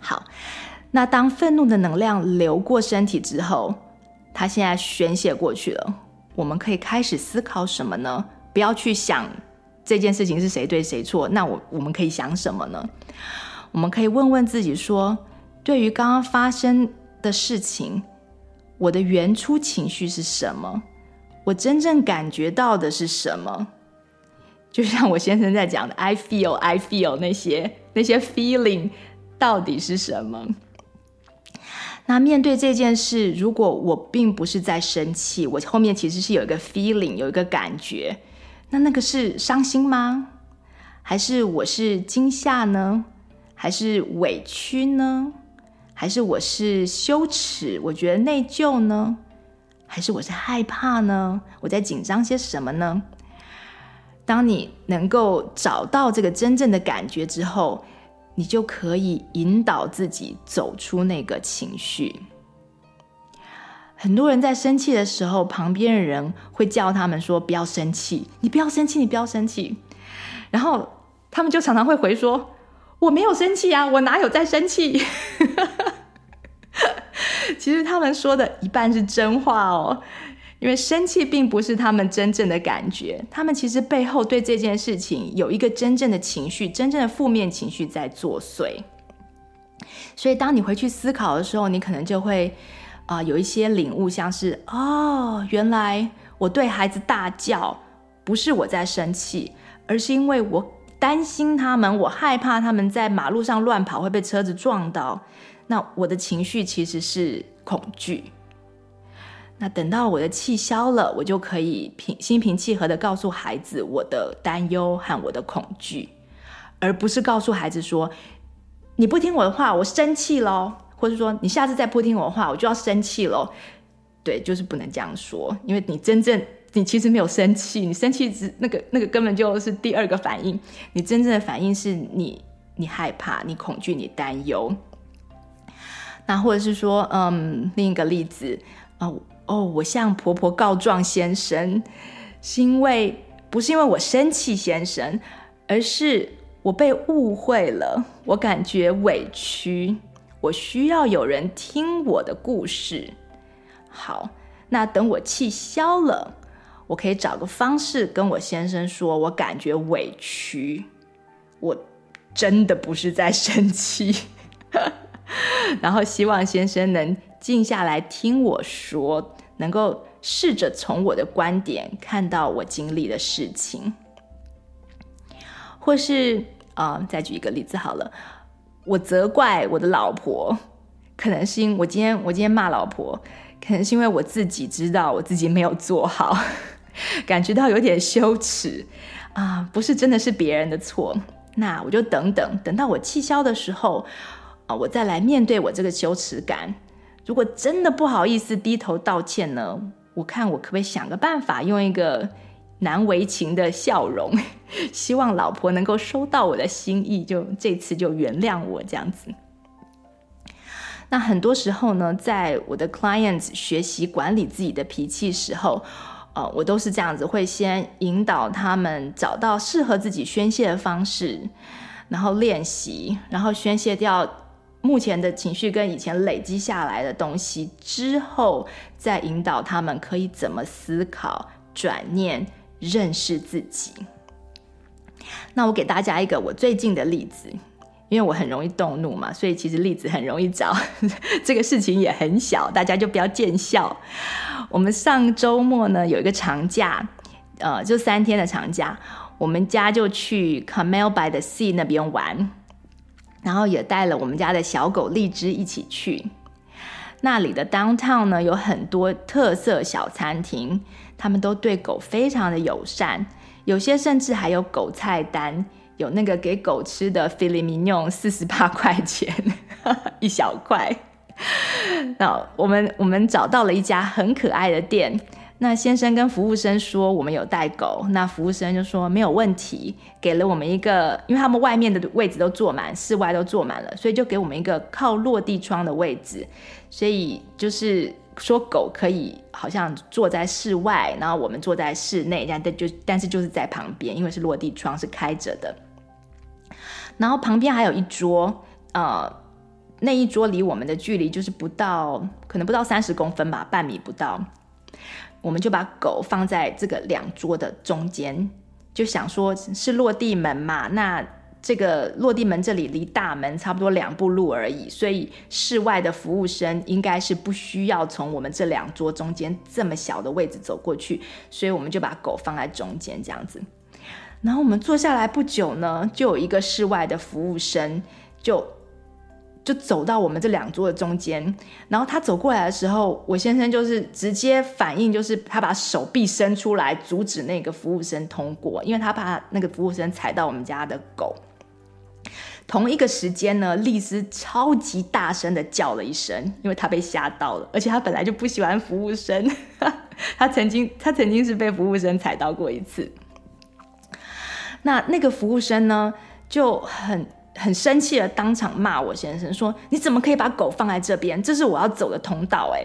好，那当愤怒的能量流过身体之后，它现在宣泄过去了，我们可以开始思考什么呢？不要去想这件事情是谁对谁错，那我我们可以想什么呢？我们可以问问自己说，对于刚刚发生的事情，我的原初情绪是什么？我真正感觉到的是什么？就像我先生在讲的，I feel, I feel 那些那些 feeling。到底是什么？那面对这件事，如果我并不是在生气，我后面其实是有一个 feeling，有一个感觉，那那个是伤心吗？还是我是惊吓呢？还是委屈呢？还是我是羞耻？我觉得内疚呢？还是我是害怕呢？我在紧张些什么呢？当你能够找到这个真正的感觉之后，你就可以引导自己走出那个情绪。很多人在生气的时候，旁边的人会叫他们说：“不要生气，你不要生气，你不要生气。”然后他们就常常会回说：“我没有生气啊，我哪有在生气？” [LAUGHS] 其实他们说的一半是真话哦。因为生气并不是他们真正的感觉，他们其实背后对这件事情有一个真正的情绪，真正的负面情绪在作祟。所以当你回去思考的时候，你可能就会啊、有一些领悟，像是哦，原来我对孩子大叫，不是我在生气，而是因为我担心他们，我害怕他们在马路上乱跑会被车子撞到。那我的情绪其实是恐惧。那等到我的气消了，我就可以平心平气和的告诉孩子我的担忧和我的恐惧，而不是告诉孩子说：“你不听我的话，我生气喽。”或者说：“你下次再不听我的话，我就要生气喽。”对，就是不能这样说，因为你真正你其实没有生气，你生气只那个那个根本就是第二个反应，你真正的反应是你你害怕、你恐惧、你担忧。那或者是说，嗯，另一个例子，哦。哦，我向婆婆告状先生，是因为不是因为我生气先生，而是我被误会了，我感觉委屈，我需要有人听我的故事。好，那等我气消了，我可以找个方式跟我先生说，我感觉委屈，我真的不是在生气，[LAUGHS] 然后希望先生能。静下来听我说，能够试着从我的观点看到我经历的事情，或是啊、再举一个例子好了，我责怪我的老婆，可能是因为我今天我今天骂老婆，可能是因为我自己知道我自己没有做好，[LAUGHS] 感觉到有点羞耻啊、不是真的是别人的错，那我就等等，等到我气消的时候啊、我再来面对我这个羞耻感。如果真的不好意思低头道歉呢？我看我可不可以想个办法，用一个难为情的笑容，[LAUGHS] 希望老婆能够收到我的心意，就这次就原谅我这样子。那很多时候呢，在我的 clients 学习管理自己的脾气时候，呃，我都是这样子，会先引导他们找到适合自己宣泄的方式，然后练习，然后宣泄掉。目前的情绪跟以前累积下来的东西之后，再引导他们可以怎么思考、转念、认识自己。那我给大家一个我最近的例子，因为我很容易动怒嘛，所以其实例子很容易找。[LAUGHS] 这个事情也很小，大家就不要见笑。我们上周末呢有一个长假，呃，就三天的长假，我们家就去 Camel by the Sea 那边玩。然后也带了我们家的小狗荔枝一起去。那里的 downtown 呢，有很多特色小餐厅，他们都对狗非常的友善，有些甚至还有狗菜单，有那个给狗吃的 filet mignon，四十八 [LAUGHS] 块钱 [LAUGHS] 一小块。那我们我们找到了一家很可爱的店。那先生跟服务生说我们有带狗，那服务生就说没有问题，给了我们一个，因为他们外面的位置都坐满，室外都坐满了，所以就给我们一个靠落地窗的位置，所以就是说狗可以好像坐在室外，然后我们坐在室内，但就但是就是在旁边，因为是落地窗是开着的，然后旁边还有一桌，呃，那一桌离我们的距离就是不到，可能不到三十公分吧，半米不到。我们就把狗放在这个两桌的中间，就想说是落地门嘛，那这个落地门这里离大门差不多两步路而已，所以室外的服务生应该是不需要从我们这两桌中间这么小的位置走过去，所以我们就把狗放在中间这样子。然后我们坐下来不久呢，就有一个室外的服务生就。就走到我们这两桌的中间，然后他走过来的时候，我先生就是直接反应，就是他把手臂伸出来阻止那个服务生通过，因为他怕那个服务生踩到我们家的狗。同一个时间呢，丽丝超级大声的叫了一声，因为他被吓到了，而且他本来就不喜欢服务生，[LAUGHS] 他曾经他曾经是被服务生踩到过一次。那那个服务生呢就很。很生气的当场骂我先生说：“你怎么可以把狗放在这边？这是我要走的通道。”哎，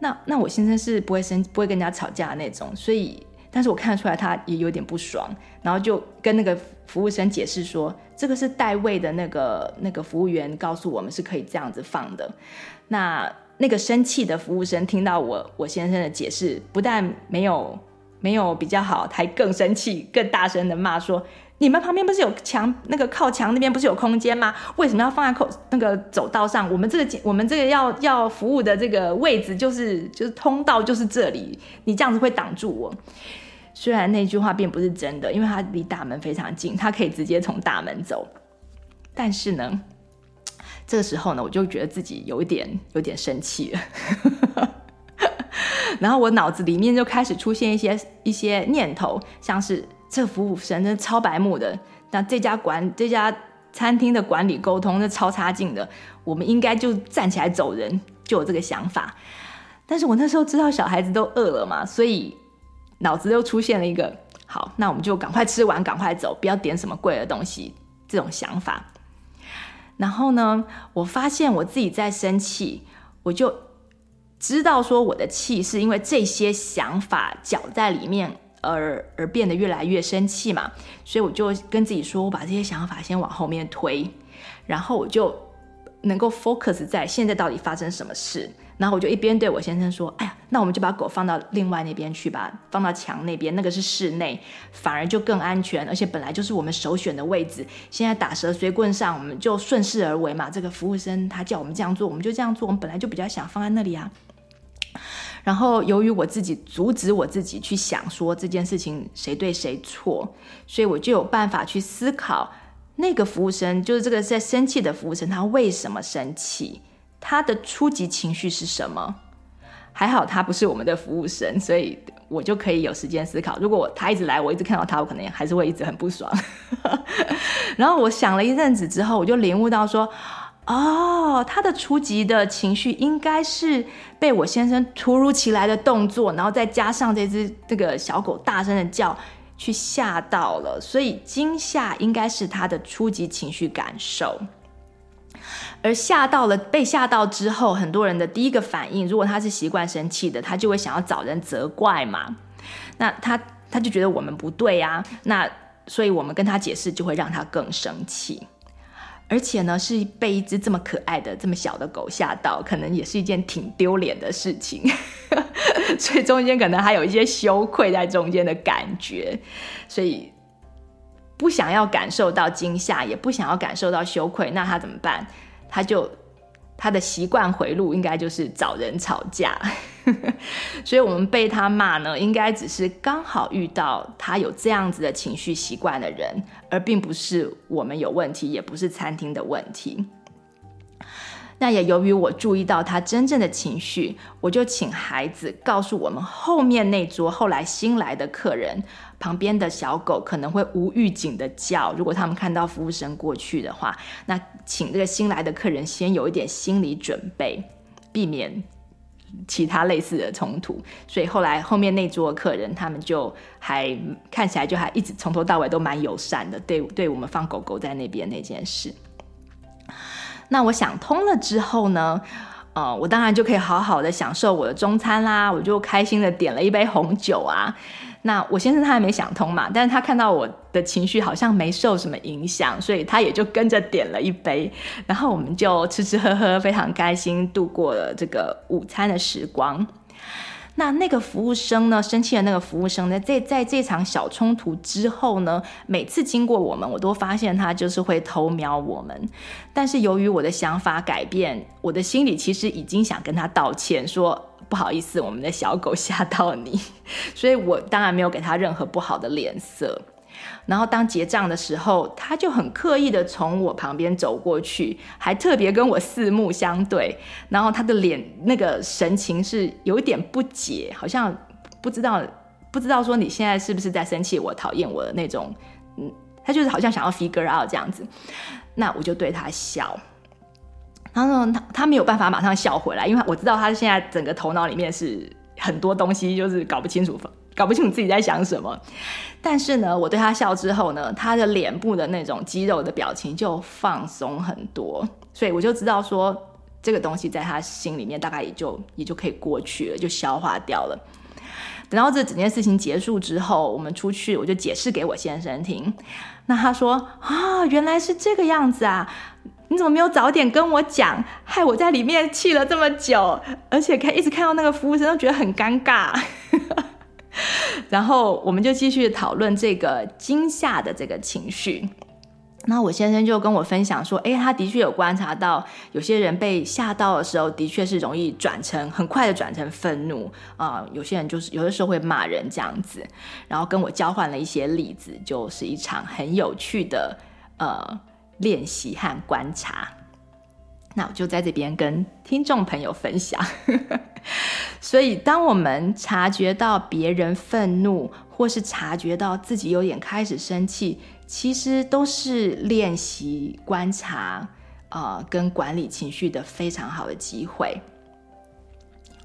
那那我先生是不会生不会跟人家吵架的那种，所以，但是我看得出来他也有点不爽，然后就跟那个服务生解释说：“这个是代位的那个那个服务员告诉我们是可以这样子放的。”那那个生气的服务生听到我我先生的解释，不但没有没有比较好，还更生气，更大声的骂说。你们旁边不是有墙？那个靠墙那边不是有空间吗？为什么要放在口那个走道上？我们这个我们这个要要服务的这个位置就是就是通道就是这里，你这样子会挡住我。虽然那句话并不是真的，因为他离大门非常近，他可以直接从大门走。但是呢，这个时候呢，我就觉得自己有一点有点生气了。[LAUGHS] 然后我脑子里面就开始出现一些一些念头，像是这服务生真的超白目的，那这家管这家餐厅的管理沟通那超差劲的，我们应该就站起来走人，就有这个想法。但是我那时候知道小孩子都饿了嘛，所以脑子又出现了一个好，那我们就赶快吃完，赶快走，不要点什么贵的东西，这种想法。然后呢，我发现我自己在生气，我就知道说我的气是因为这些想法搅在里面而而变得越来越生气嘛，所以我就跟自己说，我把这些想法先往后面推，然后我就能够 focus 在现在到底发生什么事。然后我就一边对我先生说：“哎呀，那我们就把狗放到另外那边去吧，放到墙那边，那个是室内，反而就更安全，而且本来就是我们首选的位置。现在打蛇随棍上，我们就顺势而为嘛。这个服务生他叫我们这样做，我们就这样做。我们本来就比较想放在那里啊。然后由于我自己阻止我自己去想说这件事情谁对谁错，所以我就有办法去思考那个服务生，就是这个在生气的服务生，他为什么生气。”他的初级情绪是什么？还好他不是我们的服务生，所以我就可以有时间思考。如果他一直来，我一直看到他，我可能还是会一直很不爽。[LAUGHS] 然后我想了一阵子之后，我就领悟到说，哦，他的初级的情绪应该是被我先生突如其来的动作，然后再加上这只这个小狗大声的叫，去吓到了，所以惊吓应该是他的初级情绪感受。而吓到了，被吓到之后，很多人的第一个反应，如果他是习惯生气的，他就会想要找人责怪嘛。那他他就觉得我们不对啊，那所以我们跟他解释，就会让他更生气。而且呢，是被一只这么可爱的、这么小的狗吓到，可能也是一件挺丢脸的事情。[LAUGHS] 所以中间可能还有一些羞愧在中间的感觉，所以不想要感受到惊吓，也不想要感受到羞愧，那他怎么办？他就他的习惯回路应该就是找人吵架，[LAUGHS] 所以我们被他骂呢，应该只是刚好遇到他有这样子的情绪习惯的人，而并不是我们有问题，也不是餐厅的问题。那也由于我注意到他真正的情绪，我就请孩子告诉我们后面那桌后来新来的客人，旁边的小狗可能会无预警的叫。如果他们看到服务生过去的话，那请这个新来的客人先有一点心理准备，避免其他类似的冲突。所以后来后面那桌客人，他们就还看起来就还一直从头到尾都蛮友善的，对对我们放狗狗在那边那件事。那我想通了之后呢，呃，我当然就可以好好的享受我的中餐啦，我就开心的点了一杯红酒啊。那我先生他还没想通嘛，但是他看到我的情绪好像没受什么影响，所以他也就跟着点了一杯，然后我们就吃吃喝喝，非常开心度过了这个午餐的时光。那那个服务生呢？生气的那个服务生呢？在在这场小冲突之后呢，每次经过我们，我都发现他就是会偷瞄我们。但是由于我的想法改变，我的心里其实已经想跟他道歉，说不好意思，我们的小狗吓到你，[LAUGHS] 所以我当然没有给他任何不好的脸色。然后当结账的时候，他就很刻意的从我旁边走过去，还特别跟我四目相对。然后他的脸那个神情是有一点不解，好像不知道不知道说你现在是不是在生气我，讨厌我的那种。嗯，他就是好像想要 figure out 这样子。那我就对他笑，他说，他他没有办法马上笑回来，因为我知道他现在整个头脑里面是很多东西，就是搞不清楚。搞不清楚自己在想什么，但是呢，我对他笑之后呢，他的脸部的那种肌肉的表情就放松很多，所以我就知道说这个东西在他心里面大概也就也就可以过去了，就消化掉了。等到这整件事情结束之后，我们出去，我就解释给我先生听。那他说啊，原来是这个样子啊，你怎么没有早点跟我讲，害我在里面气了这么久，而且看一直看到那个服务生都觉得很尴尬。然后我们就继续讨论这个惊吓的这个情绪。那我先生就跟我分享说，诶，他的确有观察到，有些人被吓到的时候，的确是容易转成很快的转成愤怒啊、有些人就是有的时候会骂人这样子，然后跟我交换了一些例子，就是一场很有趣的呃练习和观察。那我就在这边跟听众朋友分享。[LAUGHS] 所以，当我们察觉到别人愤怒，或是察觉到自己有点开始生气，其实都是练习观察，呃，跟管理情绪的非常好的机会。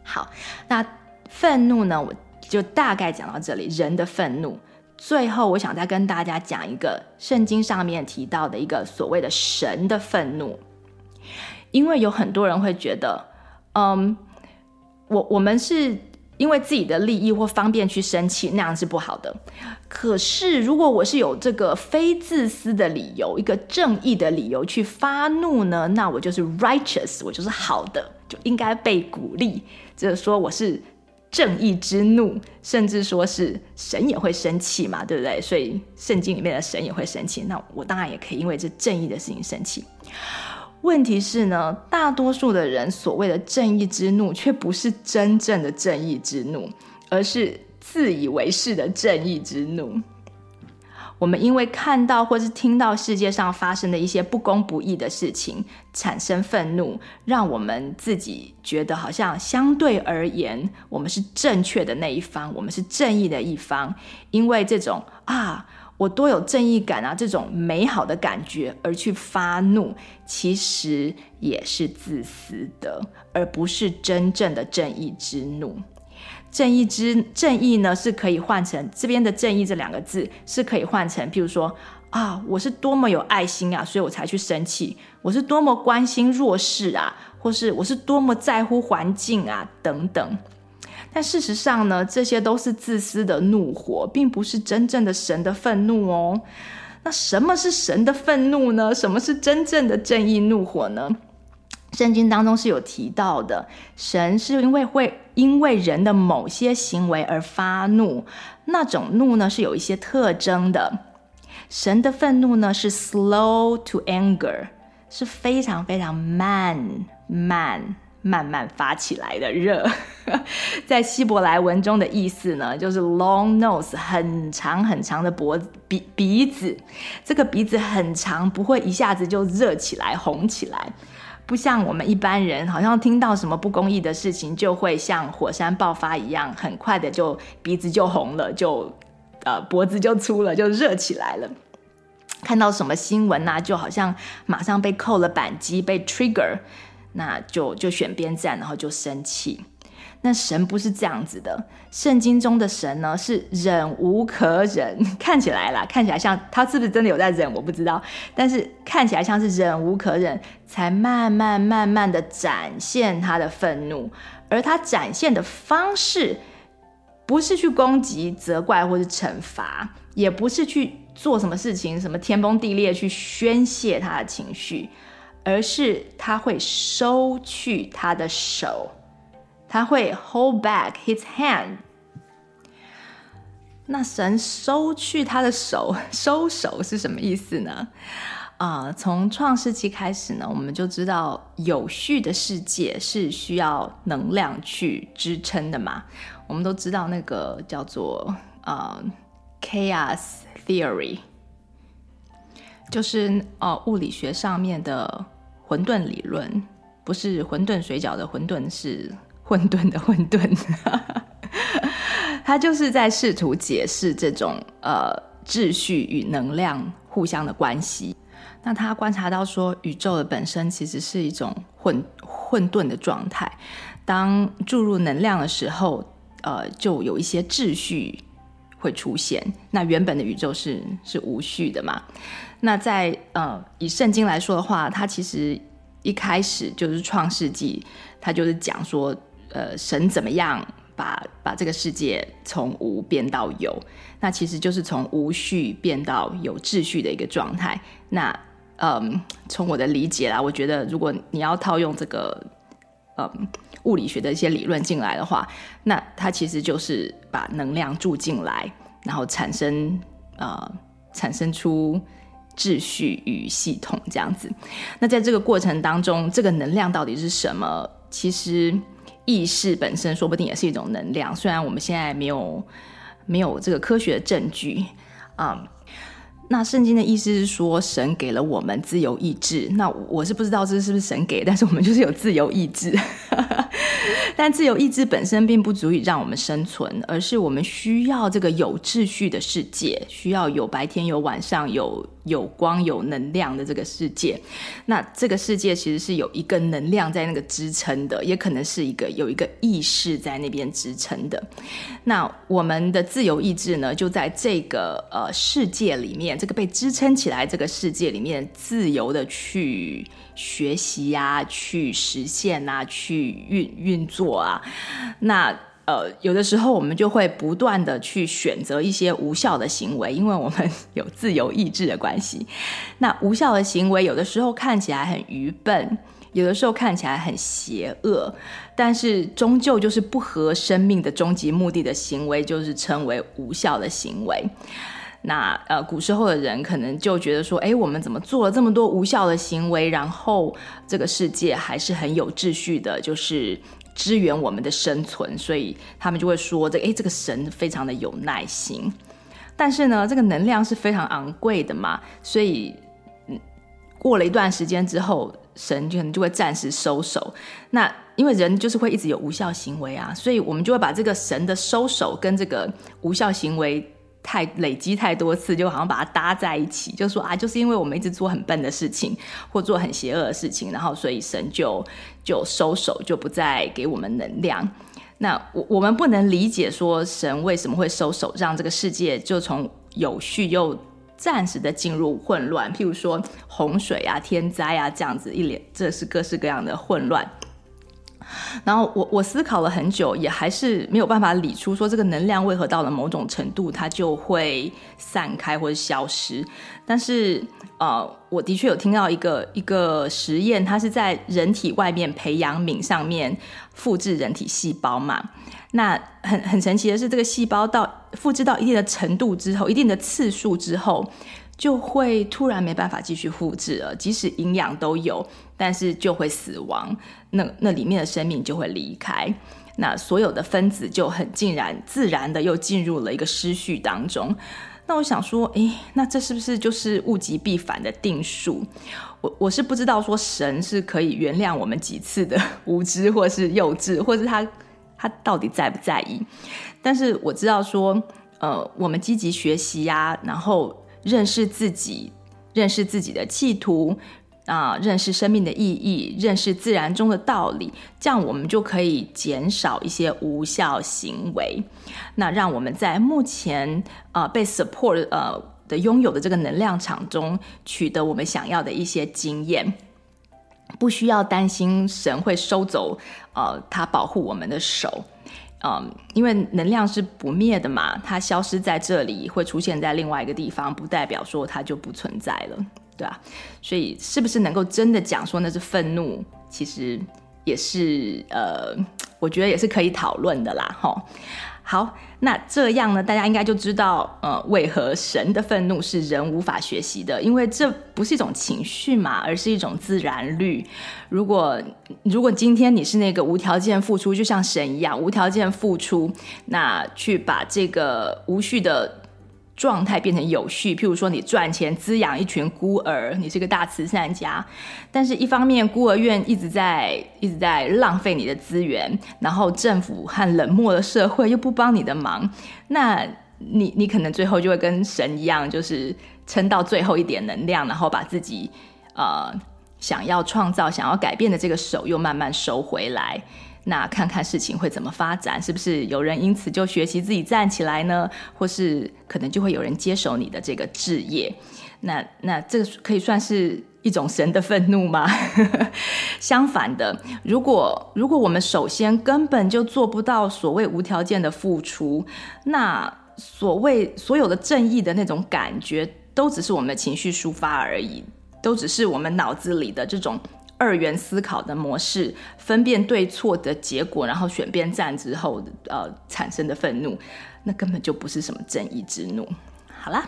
好，那愤怒呢，我就大概讲到这里。人的愤怒，最后我想再跟大家讲一个圣经上面提到的一个所谓的神的愤怒。因为有很多人会觉得，嗯，我我们是因为自己的利益或方便去生气，那样是不好的。可是如果我是有这个非自私的理由，一个正义的理由去发怒呢，那我就是 righteous，我就是好的，就应该被鼓励。就是说我是正义之怒，甚至说是神也会生气嘛，对不对？所以圣经里面的神也会生气，那我当然也可以因为这正义的事情生气。问题是呢，大多数的人所谓的正义之怒，却不是真正的正义之怒，而是自以为是的正义之怒。我们因为看到或是听到世界上发生的一些不公不义的事情，产生愤怒，让我们自己觉得好像相对而言，我们是正确的那一方，我们是正义的一方，因为这种啊。我多有正义感啊！这种美好的感觉而去发怒，其实也是自私的，而不是真正的正义之怒。正义之正义呢，是可以换成这边的“正义”这两个字，是可以换成，譬如说啊，我是多么有爱心啊，所以我才去生气；我是多么关心弱势啊，或是我是多么在乎环境啊，等等。但事实上呢，这些都是自私的怒火，并不是真正的神的愤怒哦。那什么是神的愤怒呢？什么是真正的正义怒火呢？圣经当中是有提到的，神是因为会因为人的某些行为而发怒，那种怒呢是有一些特征的。神的愤怒呢是 slow to anger，是非常非常慢慢。慢慢发起来的热，[LAUGHS] 在希伯来文中的意思呢，就是 long nose，很长很长的脖子鼻鼻子，这个鼻子很长，不会一下子就热起来红起来，不像我们一般人，好像听到什么不公义的事情，就会像火山爆发一样，很快的就鼻子就红了，就呃脖子就粗了，就热起来了。看到什么新闻啊，就好像马上被扣了扳机，被 trigger。那就就选边站，然后就生气。那神不是这样子的，圣经中的神呢是忍无可忍，[LAUGHS] 看起来啦，看起来像他是不是真的有在忍，我不知道。但是看起来像是忍无可忍，才慢慢慢慢的展现他的愤怒。而他展现的方式，不是去攻击、责怪或是惩罚，也不是去做什么事情，什么天崩地裂去宣泄他的情绪。而是他会收去他的手，他会 hold back his hand。那神收去他的手，[LAUGHS] 收手是什么意思呢？啊、从创世纪开始呢，我们就知道有序的世界是需要能量去支撑的嘛。我们都知道那个叫做呃 chaos theory。就是哦，物理学上面的混沌理论，不是混沌水饺的混沌，是混沌的混沌。[LAUGHS] 他就是在试图解释这种呃秩序与能量互相的关系。那他观察到说，宇宙的本身其实是一种混混沌的状态。当注入能量的时候，呃，就有一些秩序会出现。那原本的宇宙是是无序的嘛？那在呃，以圣经来说的话，它其实一开始就是创世纪，它就是讲说，呃，神怎么样把把这个世界从无变到有，那其实就是从无序变到有秩序的一个状态。那嗯，从我的理解啦，我觉得如果你要套用这个嗯物理学的一些理论进来的话，那它其实就是把能量注进来，然后产生呃产生出。秩序与系统这样子。那在这个过程当中，这个能量到底是什么？其实意识本身说不定也是一种能量，虽然我们现在没有没有这个科学的证据啊。嗯那圣经的意思是说，神给了我们自由意志。那我是不知道这是不是神给，但是我们就是有自由意志。[LAUGHS] 但自由意志本身并不足以让我们生存，而是我们需要这个有秩序的世界，需要有白天有晚上，有有光有能量的这个世界。那这个世界其实是有一个能量在那个支撑的，也可能是一个有一个意识在那边支撑的。那我们的自由意志呢，就在这个呃世界里面。这个被支撑起来，这个世界里面自由的去学习呀、啊，去实现啊，去运运作啊。那呃，有的时候我们就会不断的去选择一些无效的行为，因为我们有自由意志的关系。那无效的行为，有的时候看起来很愚笨，有的时候看起来很邪恶，但是终究就是不合生命的终极目的的行为，就是称为无效的行为。那呃，古时候的人可能就觉得说，哎，我们怎么做了这么多无效的行为，然后这个世界还是很有秩序的，就是支援我们的生存，所以他们就会说，这哎，这个神非常的有耐心。但是呢，这个能量是非常昂贵的嘛，所以嗯，过了一段时间之后，神就可能就会暂时收手。那因为人就是会一直有无效行为啊，所以我们就会把这个神的收手跟这个无效行为。太累积太多次，就好像把它搭在一起，就说啊，就是因为我们一直做很笨的事情，或做很邪恶的事情，然后所以神就就收手，就不再给我们能量。那我我们不能理解说神为什么会收手，让这个世界就从有序又暂时的进入混乱，譬如说洪水啊、天灾啊这样子一连，这是各式各样的混乱。然后我我思考了很久，也还是没有办法理出说这个能量为何到了某种程度它就会散开或者消失。但是呃，我的确有听到一个一个实验，它是在人体外面培养皿上面复制人体细胞嘛。那很很神奇的是，这个细胞到复制到一定的程度之后，一定的次数之后。就会突然没办法继续复制了，即使营养都有，但是就会死亡。那那里面的生命就会离开，那所有的分子就很竟然自然的又进入了一个失序当中。那我想说，诶，那这是不是就是物极必反的定数？我我是不知道说神是可以原谅我们几次的无知或是幼稚，或是他他到底在不在意？但是我知道说，呃，我们积极学习呀，然后。认识自己，认识自己的企图啊，认识生命的意义，认识自然中的道理，这样我们就可以减少一些无效行为。那让我们在目前啊被 support 呃的拥有的这个能量场中，取得我们想要的一些经验，不需要担心神会收走呃他保护我们的手。嗯，因为能量是不灭的嘛，它消失在这里，会出现在另外一个地方，不代表说它就不存在了，对吧？所以是不是能够真的讲说那是愤怒，其实也是呃，我觉得也是可以讨论的啦，齁。好，那这样呢，大家应该就知道，呃，为何神的愤怒是人无法学习的？因为这不是一种情绪嘛，而是一种自然律。如果如果今天你是那个无条件付出，就像神一样无条件付出，那去把这个无序的。状态变成有序，譬如说你赚钱滋养一群孤儿，你是个大慈善家，但是一方面孤儿院一直在一直在浪费你的资源，然后政府和冷漠的社会又不帮你的忙，那你你可能最后就会跟神一样，就是撑到最后一点能量，然后把自己呃想要创造、想要改变的这个手又慢慢收回来。那看看事情会怎么发展，是不是有人因此就学习自己站起来呢？或是可能就会有人接手你的这个置业？那那这个可以算是一种神的愤怒吗？[LAUGHS] 相反的，如果如果我们首先根本就做不到所谓无条件的付出，那所谓所有的正义的那种感觉，都只是我们的情绪抒发而已，都只是我们脑子里的这种。二元思考的模式，分辨对错的结果，然后选边站之后，呃，产生的愤怒，那根本就不是什么正义之怒。好啦，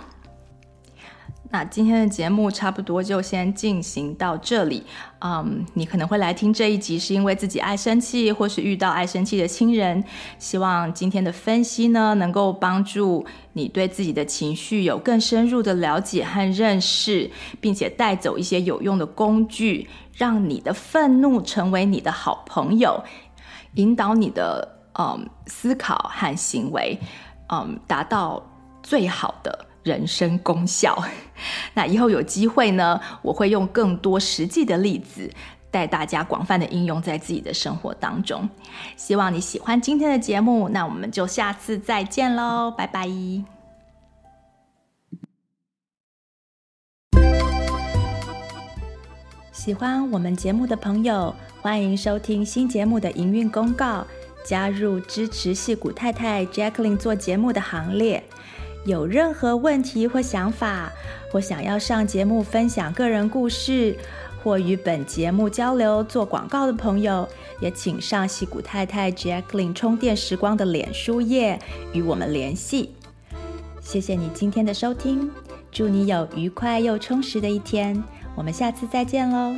那今天的节目差不多就先进行到这里。嗯，你可能会来听这一集，是因为自己爱生气，或是遇到爱生气的亲人。希望今天的分析呢，能够帮助你对自己的情绪有更深入的了解和认识，并且带走一些有用的工具，让你的愤怒成为你的好朋友，引导你的嗯思考和行为，嗯，达到最好的。人生功效。[LAUGHS] 那以后有机会呢，我会用更多实际的例子，带大家广泛的应用在自己的生活当中。希望你喜欢今天的节目，那我们就下次再见喽，拜拜。喜欢我们节目的朋友，欢迎收听新节目的营运公告，加入支持戏骨太太 Jacqueline 做节目的行列。有任何问题或想法，或想要上节目分享个人故事，或与本节目交流做广告的朋友，也请上西谷太太 Jacqueline 充电时光的脸书页与我们联系。谢谢你今天的收听，祝你有愉快又充实的一天，我们下次再见喽。